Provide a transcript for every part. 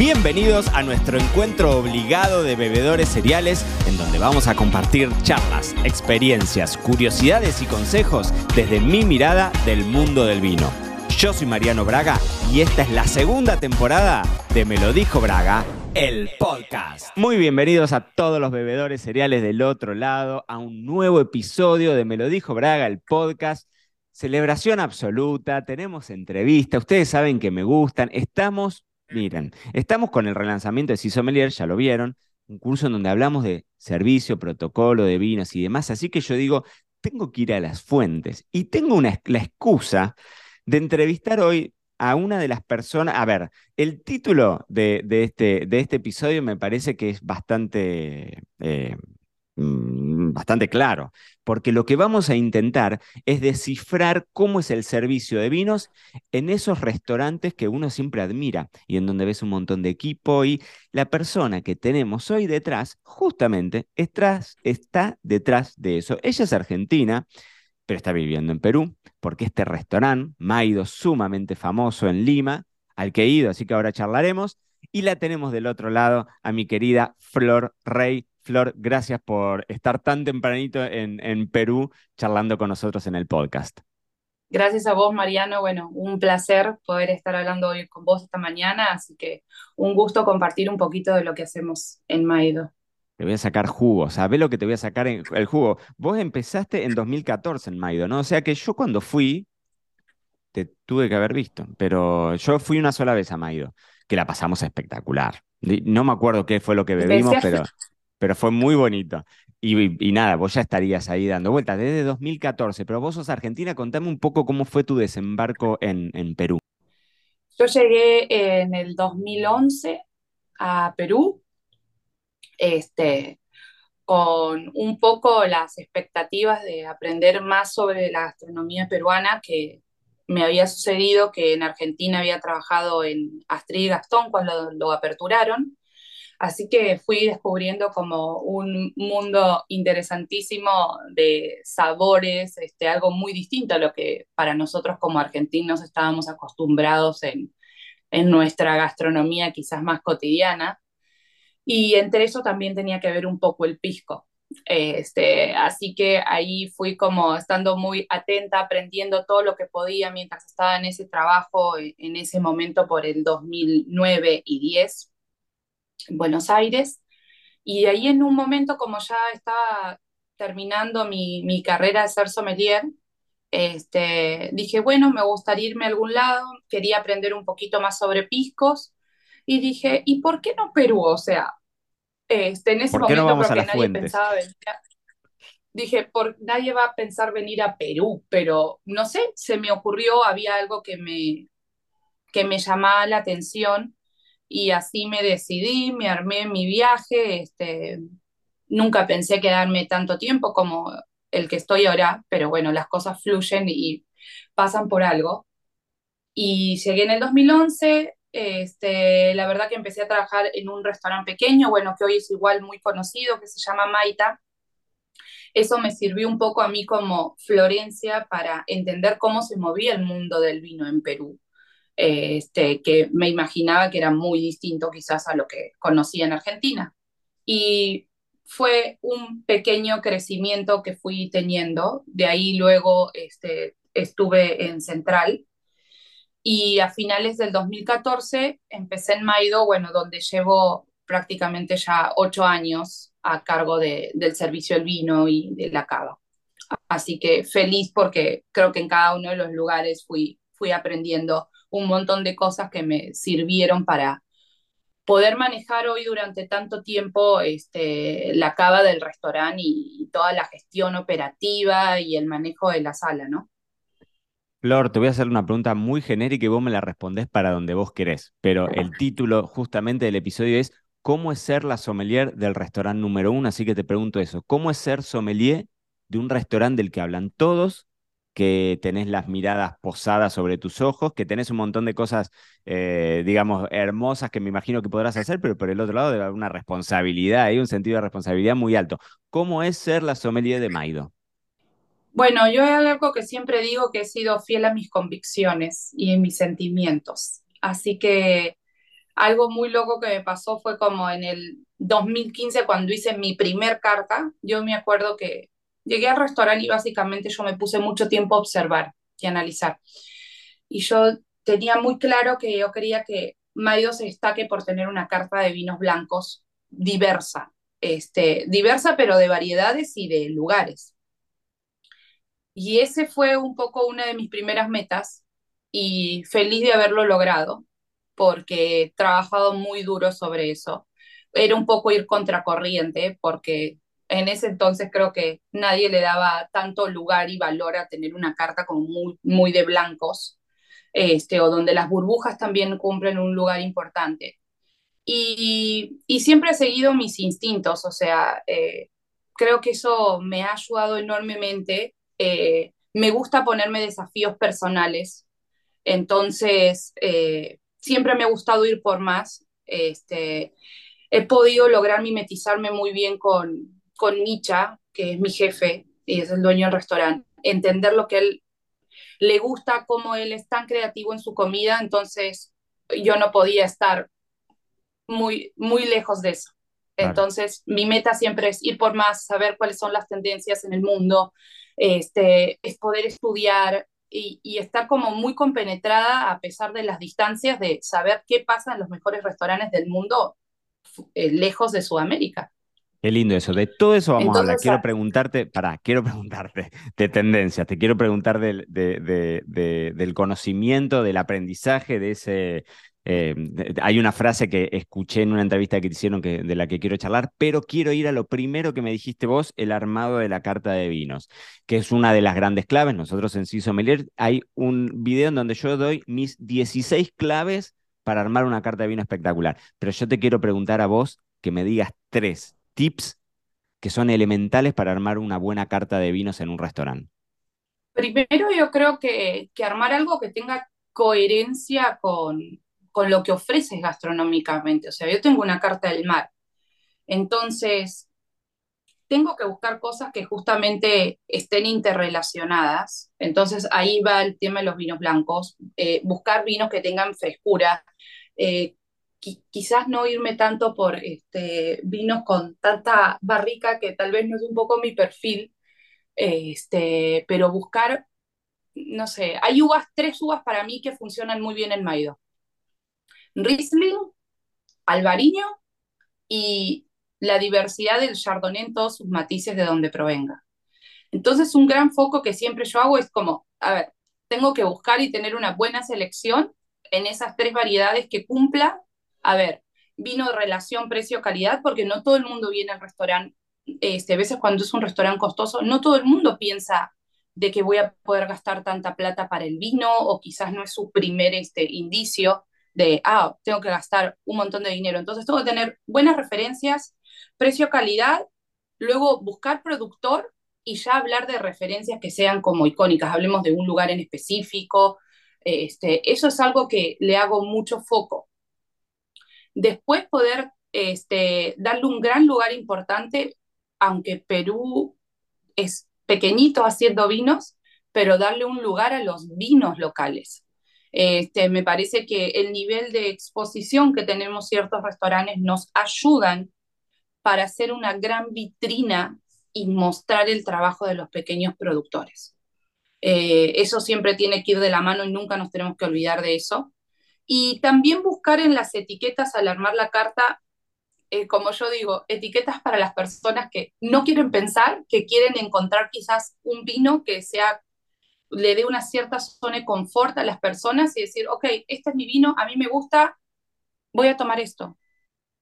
Bienvenidos a nuestro encuentro obligado de bebedores cereales, en donde vamos a compartir charlas, experiencias, curiosidades y consejos desde mi mirada del mundo del vino. Yo soy Mariano Braga y esta es la segunda temporada de Me lo dijo Braga, el podcast. Muy bienvenidos a todos los bebedores cereales del otro lado a un nuevo episodio de Me lo dijo Braga, el podcast. Celebración absoluta, tenemos entrevista, ustedes saben que me gustan, estamos Miren, estamos con el relanzamiento de Cisomelier, ya lo vieron, un curso en donde hablamos de servicio, protocolo, de vinos y demás. Así que yo digo, tengo que ir a las fuentes y tengo una, la excusa de entrevistar hoy a una de las personas. A ver, el título de, este, de este, episodio me parece que es bastante. Eh, Mm, bastante claro, porque lo que vamos a intentar es descifrar cómo es el servicio de vinos en esos restaurantes que uno siempre admira y en donde ves un montón de equipo y la persona que tenemos hoy detrás justamente está, está detrás de eso. Ella es argentina, pero está viviendo en Perú, porque este restaurante, Maido, sumamente famoso en Lima, al que he ido, así que ahora charlaremos. Y la tenemos del otro lado a mi querida Flor Rey Flor, gracias por estar tan tempranito en, en Perú charlando con nosotros en el podcast. Gracias a vos, Mariano. Bueno, un placer poder estar hablando hoy con vos esta mañana, así que un gusto compartir un poquito de lo que hacemos en Maido. Te voy a sacar jugo, ¿sabés lo que te voy a sacar en el jugo? Vos empezaste en 2014 en Maido, ¿no? O sea que yo cuando fui, te tuve que haber visto, pero yo fui una sola vez a Maido, que la pasamos espectacular. No me acuerdo qué fue lo que bebimos, pero pero fue muy bonito. Y, nada, vos ya estarías ahí dando vueltas desde 2014, pero vos sos argentina, contame un poco cómo fue tu desembarco en, Perú. Yo llegué en el 2011 a Perú, este, con un poco las expectativas de aprender más sobre la gastronomía peruana, que me había sucedido que en Argentina había trabajado en Astrid y Gastón cuando lo aperturaron, Así que fui descubriendo como un mundo interesantísimo de sabores, este, algo muy distinto a lo que para nosotros como argentinos estábamos acostumbrados en, nuestra gastronomía quizás más cotidiana. Y entre eso también tenía que ver un poco el pisco. Este, así que ahí fui como estando muy atenta, aprendiendo todo lo que podía mientras estaba en ese trabajo, en ese momento por el 2009 y 10 Buenos Aires. Y ahí en un momento, como ya estaba terminando mi, mi carrera de ser sommelier, este, dije, bueno, me gustaría irme a algún lado, quería aprender un poquito más sobre piscos, y dije, ¿y por qué no Perú? O sea, este, en ese momento no nadie pensaba venir Dije, por, nadie va a pensar venir a Perú, pero no sé, se me ocurrió, había algo que me, que me llamaba la atención y así me decidí, me armé mi viaje, este, nunca pensé quedarme tanto tiempo como el que estoy ahora, pero bueno, las cosas fluyen y pasan por algo. Y llegué en el 2011, este, la verdad que empecé a trabajar en un restaurante pequeño, bueno, que hoy es igual muy conocido, que se llama Maita. Eso me sirvió un poco a mí como Florencia para entender cómo se movía el mundo del vino en Perú este, que me imaginaba que era muy distinto quizás a lo que conocía en Argentina. Y fue un pequeño crecimiento que fui teniendo, de ahí luego este, estuve en Central y a finales del 2014 empecé en Maido, bueno, donde llevo prácticamente ya ocho años a cargo de, del servicio del vino y de la cava. Así que feliz porque creo que en cada uno de los lugares fui, fui aprendiendo un montón de cosas que me sirvieron para poder manejar hoy durante tanto tiempo este, la cava del restaurante y, toda la gestión operativa y el manejo de la sala, ¿no? Flor, te voy a hacer una pregunta muy genérica y vos me la respondés para donde vos querés, pero el título justamente del episodio es ¿Cómo es ser la sommelier del restaurante número uno? Así que te pregunto eso, ¿cómo es ser sommelier de un restaurante del que hablan todos que tenés las miradas posadas sobre tus ojos, que tenés un montón de cosas, eh, digamos, hermosas que me imagino que podrás hacer, pero por el otro lado debe haber una responsabilidad, hay un sentido de responsabilidad muy alto. ¿Cómo es ser la sommelier de Maido? Bueno, yo hay algo que siempre digo que he sido fiel a mis convicciones y en mis sentimientos. Así que algo muy loco que me pasó fue como en el 2015 cuando hice mi primer carta, yo me acuerdo que llegué al restaurante y básicamente yo me puse mucho tiempo a observar y analizar. Y yo tenía muy claro que yo quería que Maido se destaque por tener una carta de vinos blancos diversa, este, diversa pero de variedades y de lugares. Y ese fue un poco una de mis primeras metas y feliz de haberlo logrado porque he trabajado muy duro sobre eso. Era un poco ir contracorriente porque en ese entonces creo que nadie le daba tanto lugar y valor a tener una carta como muy, muy de blancos, este, o donde las burbujas también cumplen un lugar importante. Y, y siempre he seguido mis instintos, o sea, eh, creo que eso me ha ayudado enormemente. Eh, me gusta ponerme desafíos personales, entonces eh, siempre me ha gustado ir por más. Este, he podido lograr mimetizarme muy bien con, con Micha, que es mi jefe y es el dueño del restaurante, entender lo que él le gusta, cómo él es tan creativo en su comida, entonces yo no podía estar muy, muy lejos de eso. Entonces, mi meta siempre es ir por más, saber cuáles son las tendencias en el mundo, este, es poder estudiar y, y, estar como muy compenetrada a pesar de las distancias de saber qué pasa en los mejores restaurantes del mundo eh, lejos de Sudamérica. Qué lindo eso. De todo eso vamos a hablar. Quiero ah preguntarte, para, quiero preguntarte de tendencias, te quiero preguntar del, del conocimiento, del aprendizaje, de ese... Eh, hay una frase que escuché en una entrevista que te hicieron que, de la que quiero charlar, pero quiero ir a lo primero que me dijiste vos, el armado de la carta de vinos, que es una de las grandes claves. Nosotros en CISO Melier hay un video en donde yo doy mis 16 claves para armar una carta de vino espectacular. Pero yo te quiero preguntar a vos que me digas tres tips que son elementales para armar una buena carta de vinos en un restaurante? Primero yo creo que, que armar algo que tenga coherencia con, con lo que ofreces gastronómicamente. O sea, yo tengo una carta del mar. Entonces, tengo que buscar cosas que justamente estén interrelacionadas. Entonces, ahí va el tema de los vinos blancos. Eh, buscar vinos que tengan frescura, eh, quizás no irme tanto por este, vinos con tanta barrica que tal vez no es un poco mi perfil, este, pero buscar, no sé, hay uvas, tres uvas para mí que funcionan muy bien en Maido. Riesling, Albariño y la diversidad del Chardonnay en todos sus matices de donde provenga. Entonces, un gran foco que siempre yo hago es como, a ver, tengo que buscar y tener una buena selección en esas tres variedades que cumpla a ver, vino relación precio-calidad, porque no todo el mundo viene al restaurante, este, a veces cuando es un restaurante costoso, no todo el mundo piensa de que voy a poder gastar tanta plata para el vino, o quizás no es su primer este, indicio de, ah, tengo que gastar un montón de dinero. Entonces tengo que tener buenas referencias, precio-calidad, luego buscar productor y ya hablar de referencias que sean como icónicas, hablemos de un lugar en específico. Este, eso es algo que le hago mucho foco. Después poder este, darle un gran lugar importante, aunque Perú es pequeñito haciendo vinos, pero darle un lugar a los vinos locales. Este, me parece que el nivel de exposición que tenemos ciertos restaurantes nos ayudan para hacer una gran vitrina y mostrar el trabajo de los pequeños productores. Eh, eso siempre tiene que ir de la mano y nunca nos tenemos que olvidar de eso. Y también buscar en las etiquetas al armar la carta, eh, como yo digo, etiquetas para las personas que no quieren pensar, que quieren encontrar quizás un vino que sea le dé una cierta zona de confort a las personas y decir, ok, este es mi vino, a mí me gusta, voy a tomar esto.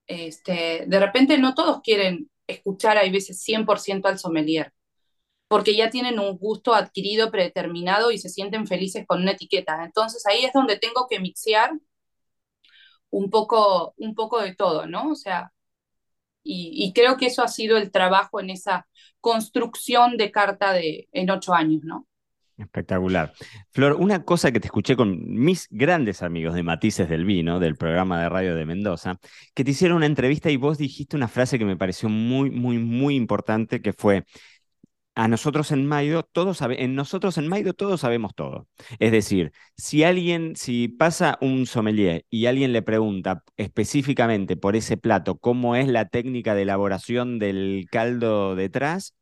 Este, de repente no todos quieren escuchar, hay veces 100% al sommelier porque ya tienen un gusto adquirido, predeterminado y se sienten felices con una etiqueta. Entonces ahí es donde tengo que mixear un poco, un poco de todo, ¿no? O sea, y, creo que eso ha sido el trabajo en esa construcción de carta de, en ocho años, ¿no? Espectacular. Flor, una cosa que te escuché con mis grandes amigos de Matices del Vino, del programa de radio de Mendoza, que te hicieron una entrevista y vos dijiste una frase que me pareció muy, muy, muy importante, que fue, a nosotros en Maido, todos en nosotros en Maido todos sabemos todo. Es decir, si alguien, si pasa un sommelier y alguien le pregunta específicamente por ese plato cómo es la técnica de elaboración del caldo detrás,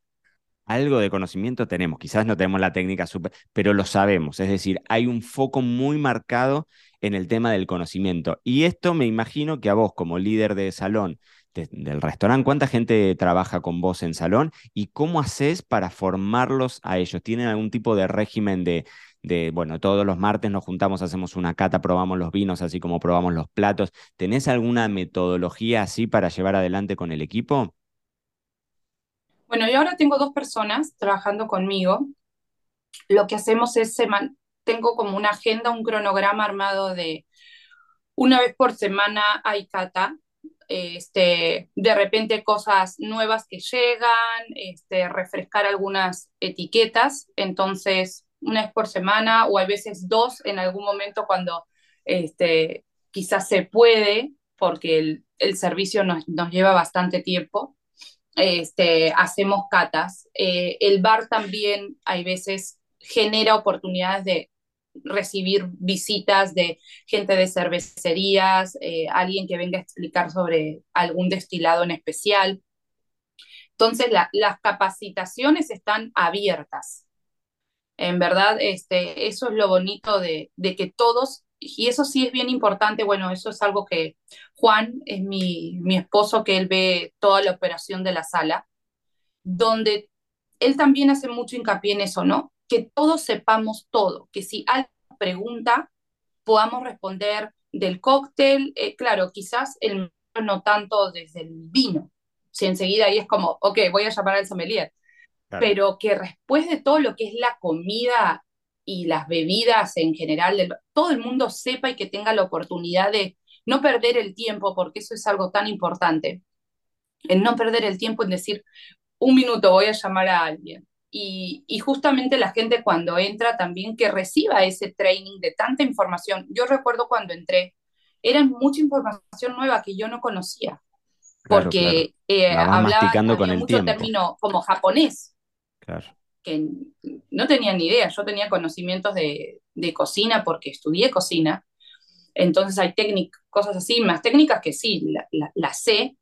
algo de conocimiento tenemos. Quizás no tenemos la técnica super, pero lo sabemos. Es decir, hay un foco muy marcado en el tema del conocimiento. Y esto me imagino que a vos como líder de salón del restaurante, ¿cuánta gente trabaja con vos en salón y cómo haces para formarlos a ellos? ¿Tienen algún tipo de régimen de, de, bueno, todos los martes nos juntamos, hacemos una cata, probamos los vinos, así como probamos los platos? ¿Tenés alguna metodología así para llevar adelante con el equipo? Bueno, yo ahora tengo dos personas trabajando conmigo. Lo que hacemos es, tengo como una agenda, un cronograma armado de una vez por semana hay cata, este, de repente cosas nuevas que llegan, este, refrescar algunas etiquetas, entonces una vez por semana o a veces dos en algún momento cuando este, quizás se puede, porque el, el servicio nos, nos, lleva bastante tiempo, este, hacemos catas. Eh, el bar también hay veces genera oportunidades de recibir visitas de gente de cervecerías, eh, alguien que venga a explicar sobre algún destilado en especial. Entonces, las capacitaciones están abiertas. En verdad, este, eso es lo bonito de, de, que todos, y eso sí es bien importante, bueno, eso es algo que Juan es mi, mi esposo, que él ve toda la operación de la sala, donde él también hace mucho hincapié en eso, ¿no? Que todos sepamos todo, que si alguien pregunta podamos responder del cóctel, eh, claro, quizás el no tanto desde el vino, si enseguida ahí es como, ok, voy a llamar al sommelier, pero que después de todo lo que es la comida y las bebidas en general, todo el mundo sepa y que tenga la oportunidad de no perder el tiempo, porque eso es algo tan importante, en no perder el tiempo en decir, un minuto voy a llamar a alguien, y, justamente la gente cuando entra también que reciba ese training de tanta información. Yo recuerdo cuando entré, era mucha información nueva que yo no conocía, porque eh, hablaba con el mucho término como japonés, que no tenía ni idea. Yo tenía conocimientos de, de cocina porque estudié cocina, entonces hay técnicas, cosas así, más técnicas que sí, las la, sé,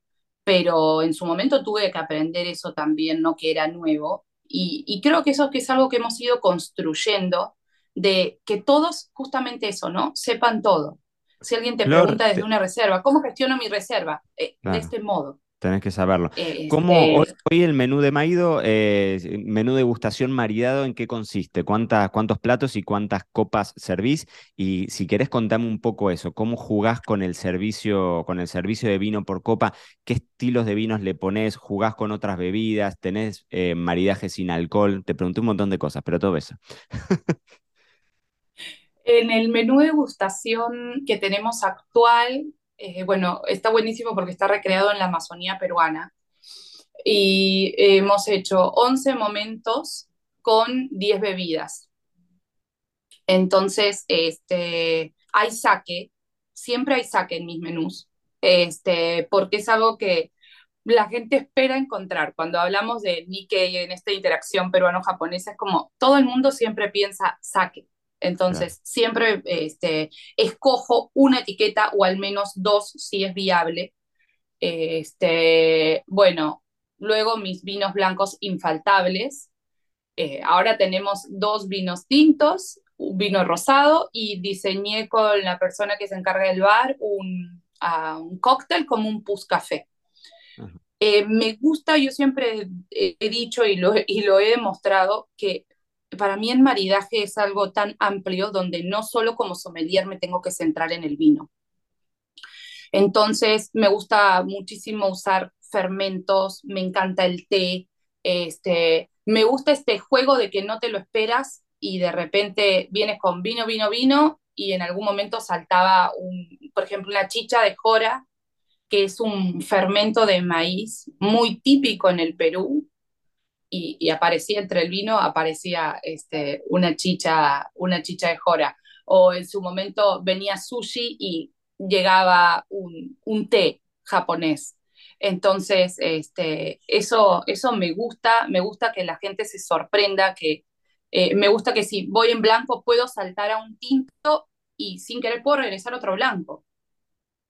pero en su momento tuve que aprender eso también, ¿no? Que era nuevo. Y, creo que eso que es algo que hemos ido construyendo, de que todos, justamente eso, ¿no? Sepan todo. Si alguien te pregunta desde una reserva, ¿cómo gestiono mi reserva? Eh, de este modo. Tenés que saberlo. Eh, ¿Cómo este hoy, el menú de Maido, eh, menú degustación maridado, en qué consiste? ¿Cuántas, ¿Cuántos platos y cuántas copas servís? Y si querés contame un poco eso, ¿cómo jugás con el servicio, con el servicio de vino por copa? ¿Qué estilos de vinos le ponés? ¿Jugás con otras bebidas? ¿Tenés eh, maridaje sin alcohol? Te pregunté un montón de cosas, pero todo eso. en el menú de degustación que tenemos actual, eh, bueno, está buenísimo porque está recreado en la Amazonía peruana. Y hemos hecho 11 momentos con 10 bebidas. Entonces, este, hay saque, siempre hay saque en mis menús, este, porque es algo que la gente espera encontrar. Cuando hablamos de Nikkei en esta interacción peruano-japonesa, es como todo el mundo siempre piensa saque. Entonces, siempre este, escojo una etiqueta o al menos dos si es viable. Este, bueno, luego mis vinos blancos infaltables. Eh, ahora tenemos dos vinos tintos, un vino rosado y diseñé con la persona que se encarga del bar un, uh, un cóctel como un pus café. Eh, me gusta, yo siempre he dicho y lo, y lo he demostrado, que para mí el maridaje es algo tan amplio donde no solo como sommelier me tengo que centrar en el vino. Entonces, me gusta muchísimo usar fermentos, me encanta el té, este, me gusta este juego de que no te lo esperas y de repente vienes con vino, vino, vino y en algún momento saltaba, un, por ejemplo, una chicha de jora, que es un fermento de maíz muy típico en el Perú, y, aparecía entre el vino, aparecía este, una, chicha, una chicha de jora. O en su momento venía sushi y llegaba un, un té japonés. Entonces, este, eso, eso me gusta, me gusta que la gente se sorprenda, que eh, me gusta que si voy en blanco puedo saltar a un tinto y sin querer puedo regresar a otro blanco.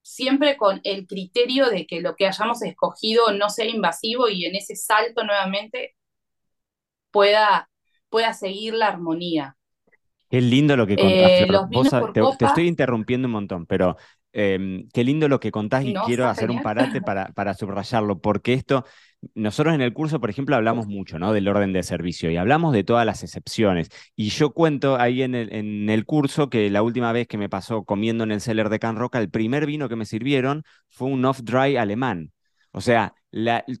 Siempre con el criterio de que lo que hayamos escogido no sea invasivo y en ese salto nuevamente pueda, pueda seguir la armonía. Qué lindo lo que contás. Eh, te, estoy interrumpiendo un montón, pero em, qué lindo lo que contás y quiero hacer un parate para, para subrayarlo, porque esto, nosotros en el curso, por ejemplo, hablamos mucho ¿no? del orden de servicio y hablamos de todas las excepciones. Y yo cuento ahí en el, en el curso que la última vez que me pasó comiendo en el cellar de Can Roca, el primer vino que me sirvieron fue un off-dry alemán. O sea,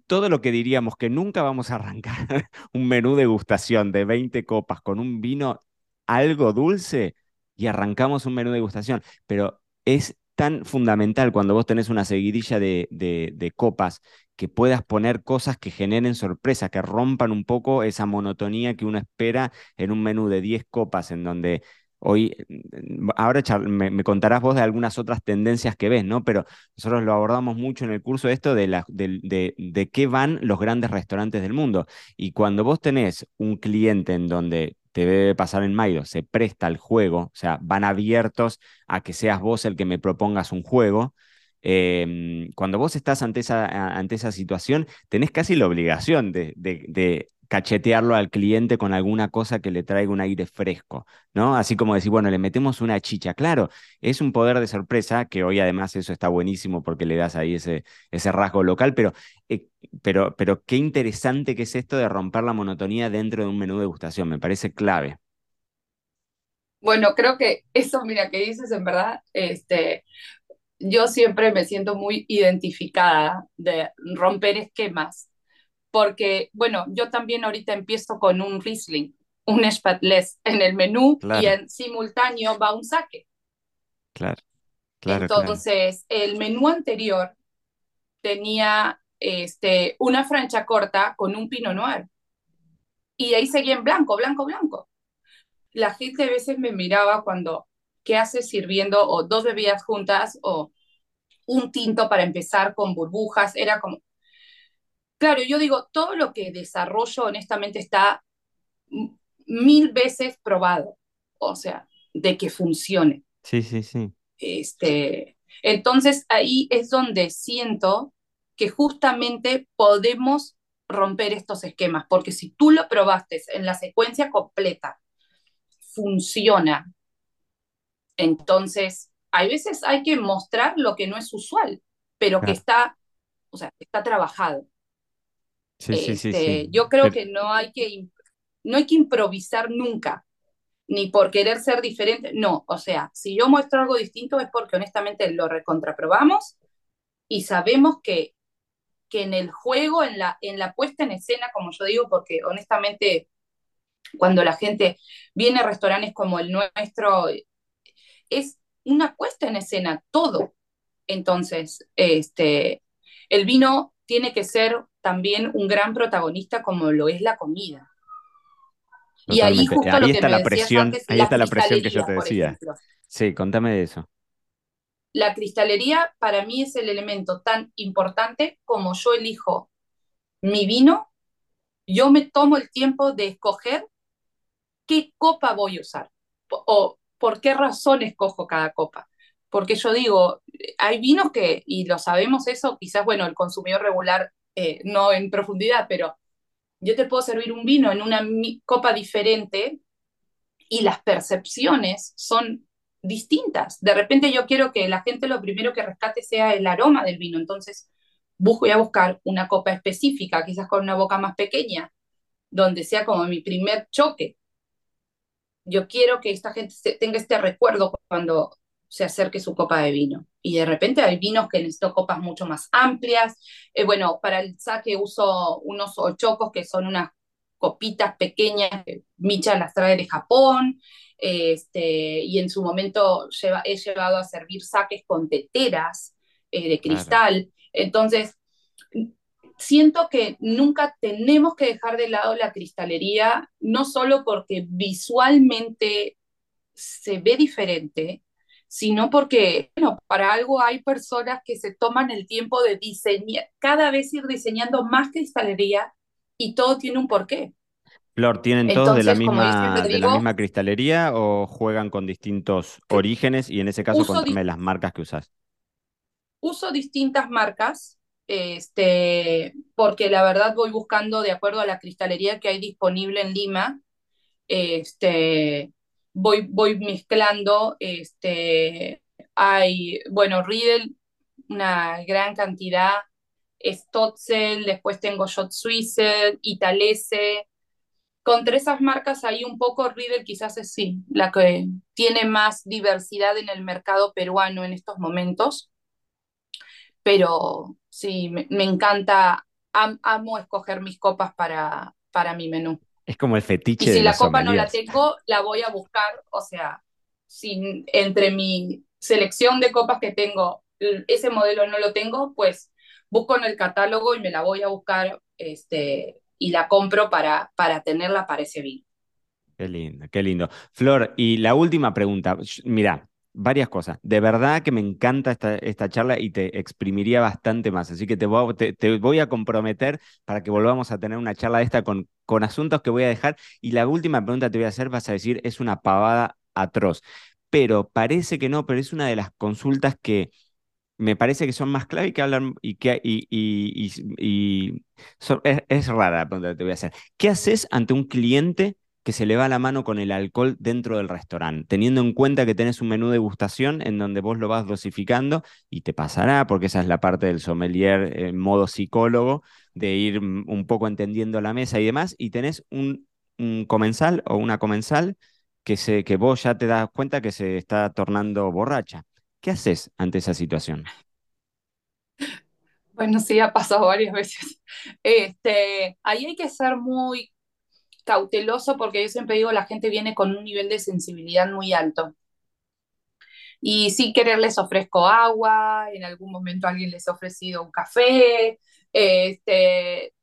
todo lo que diríamos que nunca vamos a arrancar un menú de gustación de 20 copas con un vino algo dulce y arrancamos un menú de gustación, pero es tan fundamental cuando vos tenés una seguidilla de, de, copas que puedas poner cosas que generen sorpresa, que rompan un poco esa monotonía que uno espera en un menú de 10 copas en donde Hoy, mm, ahora me, contarás vos de algunas otras tendencias que ves, ¿no? Pero nosotros lo abordamos mucho en el curso esto de, la, de, de, qué van los grandes restaurantes del mundo. Y cuando vos tenés un cliente en donde te debe pasar en Maido, se presta el juego, o sea, van abiertos a que seas vos el que me propongas un juego. Em, cuando vos estás ante esa, ante esa situación, tenés casi la obligación de, de cachetearlo al cliente con alguna cosa que le traiga un aire fresco, ¿no? Así como decir, bueno, le metemos una chicha. Claro, es un poder de sorpresa, que hoy además eso está buenísimo porque le das ahí ese, ese rasgo local, pero, eh, pero, pero qué interesante que es esto de romper la monotonía dentro de un menú de degustación, me parece clave. Bueno, creo que eso, mira, que dices en verdad, este, yo siempre me siento muy identificada de romper esquemas porque, bueno, yo también ahorita empiezo con un Riesling, un Spatless en el menú y en simultáneo va un saque. Claro, claro. Entonces, el menú anterior tenía este, una francha corta con un Pinot Noir. Y ahí seguía en blanco, blanco, blanco. La gente a veces me miraba cuando, ¿qué haces sirviendo o dos bebidas juntas o un tinto para empezar con burbujas? Era como, Claro, yo digo, todo lo que desarrollo honestamente está mil veces probado, o sea, de que funcione. Sí, sí, sí. Este, entonces ahí es donde siento que justamente podemos romper estos esquemas, porque si tú lo probaste en la secuencia completa, funciona, entonces hay veces hay que mostrar lo que no es usual, pero que está, o sea, está trabajado. Este, yo creo que no hay que, no hay que improvisar nunca, ni por querer ser diferente. No, o sea, si yo muestro algo distinto es porque honestamente lo recontraprobamos y sabemos que, que en el juego, en la, en la puesta en escena, como yo digo, porque honestamente cuando la gente viene a restaurantes como el nuestro, es una puesta en escena, todo. Entonces, este, el vino tiene que ser también un gran protagonista como lo es la comida. Y ahí justo lo que está la presión, ahí está la presión que yo te decía. Sí, contame de eso. La cristalería para mí es el elemento tan importante como yo elijo mi vino, yo me tomo el tiempo de escoger qué copa voy a usar o por qué razón escojo cada copa. Porque yo digo, hay vinos que, y lo sabemos eso, quizás, bueno, el consumidor regular eh, no en profundidad, pero yo te puedo servir un vino en una copa diferente y las percepciones son distintas. De repente yo quiero que la gente lo primero que rescate sea el aroma del vino, entonces voy a buscar una copa específica, quizás con una boca más pequeña, donde sea como mi primer choque. Yo quiero que esta gente tenga este recuerdo cuando se acerque su copa de vino. Y de repente hay vinos que necesito copas mucho más amplias. Eh, bueno, para el saque uso unos ochocos que son unas copitas pequeñas que Micha las trae de Japón. Este, y en su momento lleva, he llevado a servir saques con teteras eh, de cristal. Entonces, siento que nunca tenemos que dejar de lado la cristalería, no solo porque visualmente se ve diferente, sino porque, bueno, para algo hay personas que se toman el tiempo de diseñar, cada vez ir diseñando más cristalería y todo tiene un porqué. Flor, ¿tienen todos de la misma, de la misma cristalería o juegan con distintos orígenes? Y en ese caso, contame las marcas que usas. Uso distintas marcas, este, porque la verdad voy buscando de acuerdo a la cristalería que hay disponible en Lima. Este, voy, voy mezclando, este, hay, bueno, Riedel, una gran cantidad, Stotzel, después tengo Shot Swisser, Italese, contra esas marcas hay un poco, Riedel quizás es sí, la que tiene más diversidad en el mercado peruano en estos momentos, pero sí, me, encanta, amo escoger mis copas para, para mi menú. Es como el fetiche. Y si la copa no la tengo, la voy a buscar, o sea, si entre mi selección de copas que tengo, ese modelo no lo tengo, pues busco en el catálogo y me la voy a buscar este, y la compro para, para tenerla para ese vino. Qué lindo, qué lindo. Flor, y la última pregunta. Mira, varias cosas. De verdad que me encanta esta, esta charla y te exprimiría bastante más. Así que te voy, a comprometer para que volvamos a tener una charla de esta con, con asuntos que voy a dejar. Y la última pregunta te voy a hacer, vas a decir, es una pavada atroz. Pero parece que no, pero es una de las consultas que me parece que son más clave y que hablan y que y, y, es, es, rara la pregunta que te voy a hacer. ¿Qué haces ante un cliente que se le va la mano con el alcohol dentro del restaurante, teniendo en cuenta que tenés un menú de degustación en donde vos lo vas dosificando y te pasará, porque esa es la parte del sommelier en modo psicólogo, de ir mm, un poco entendiendo la mesa y demás, y tenés un, comensal o una comensal que, se, que vos ya te das cuenta que se está tornando borracha. ¿Qué haces ante esa situación? Bueno, sí, ha pasado varias veces. Este, ahí hay que ser muy cauteloso porque yo siempre digo, la gente viene con un nivel de sensibilidad muy alto. Y sin querer les ofrezco agua, en algún momento alguien les ha ofrecido un café, este,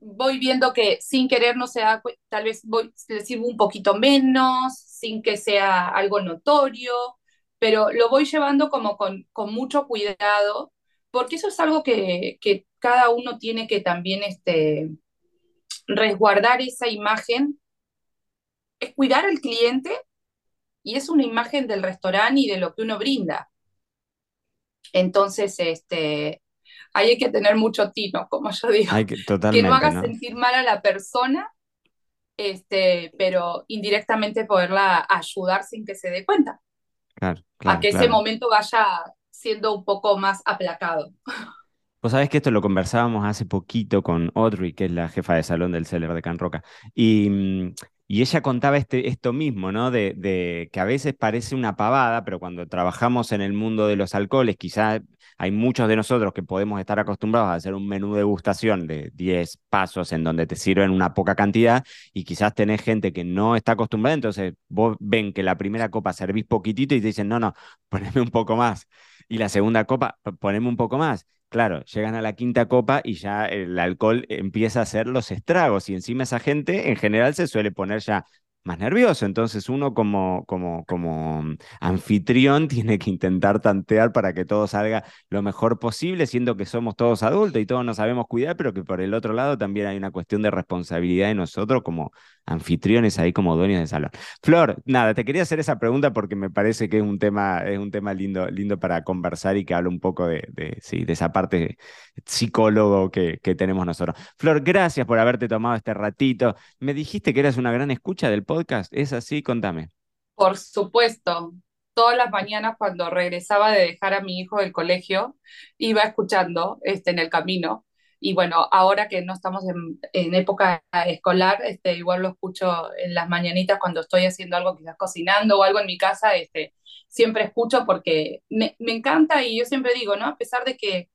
voy viendo que sin querer no sea, tal vez voy, les sirvo un poquito menos, sin que sea algo notorio, pero lo voy llevando como con, con mucho cuidado, porque eso es algo que, que cada uno tiene que también este, resguardar esa imagen es cuidar al cliente y es una imagen del restaurante y de lo que uno brinda. Entonces, este, ahí hay que tener mucho tino, como yo digo. que, no haga sentir mal a la persona, este, pero indirectamente poderla ayudar sin que se dé cuenta. a que ese momento vaya siendo un poco más aplacado. Vos sabés que esto lo conversábamos hace poquito con Audrey, que es la jefa de salón del Celler de Can Roca, y, mm, y ella contaba este, esto mismo, ¿no? De, de, que a veces parece una pavada, pero cuando trabajamos en el mundo de los alcoholes, quizás hay muchos de nosotros que podemos estar acostumbrados a hacer un menú de degustación de 10 pasos en donde te sirven una poca cantidad y quizás tenés gente que no está acostumbrada, entonces vos ven que la primera copa servís poquitito y te dicen, no, no, poneme un poco más. Y la segunda copa, poneme un poco más. Claro, llegan a la quinta copa y ya el alcohol empieza a hacer los estragos y encima esa gente en general se suele poner ya más nervioso. Entonces uno como, como, como mm, anfitrión tiene que intentar tantear para que todo salga lo mejor posible, siendo que somos todos adultos y todos nos sabemos cuidar, pero que por el otro lado también hay una cuestión de responsabilidad de nosotros como anfitriones ahí como dueños de salón. Flor, nada, te quería hacer esa pregunta porque me parece que es un tema, es un tema lindo, lindo para conversar y que habla un poco de, de, esa parte psicólogo que, que tenemos nosotros. Flor, gracias por haberte tomado este ratito. Me dijiste que eras una gran escucha del podcast. ¿Es así? Contame. Por supuesto. Todas las mañanas cuando regresaba de dejar a mi hijo del colegio, iba escuchando este, en el camino. Y bueno, ahora que no estamos en, época escolar, este, igual lo escucho en las mañanitas cuando estoy haciendo algo, quizás cocinando o algo en mi casa, este, siempre escucho porque me, me encanta y yo siempre digo, ¿no? A pesar de que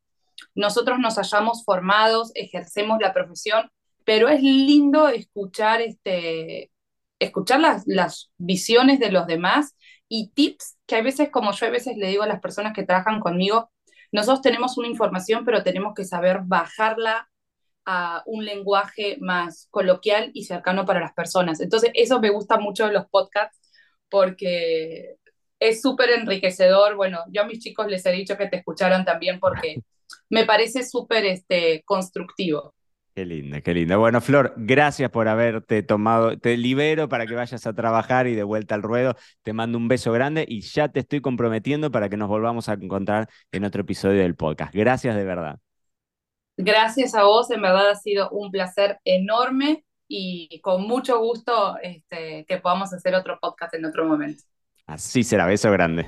nosotros nos hayamos formados, ejercemos la profesión, pero es lindo escuchar este, escuchar las, las visiones de los demás y tips que a veces, como yo a veces le digo a las personas que trabajan conmigo, nosotros tenemos una información, pero tenemos que saber bajarla a un lenguaje más coloquial y cercano para las personas. Entonces, eso me gusta mucho de los podcasts porque es súper enriquecedor. Bueno, yo a mis chicos les he dicho que te escucharon también porque me parece súper este, constructivo. Qué linda, qué linda. Bueno, Flor, gracias por haberte tomado. Te libero para que vayas a trabajar y de vuelta al ruedo. Te mando un beso grande y ya te estoy comprometiendo para que nos volvamos a encontrar en otro episodio del podcast. Gracias de verdad. Gracias a vos, en verdad ha sido un placer enorme y con mucho gusto este, que podamos hacer otro podcast en otro momento. Así será, beso grande.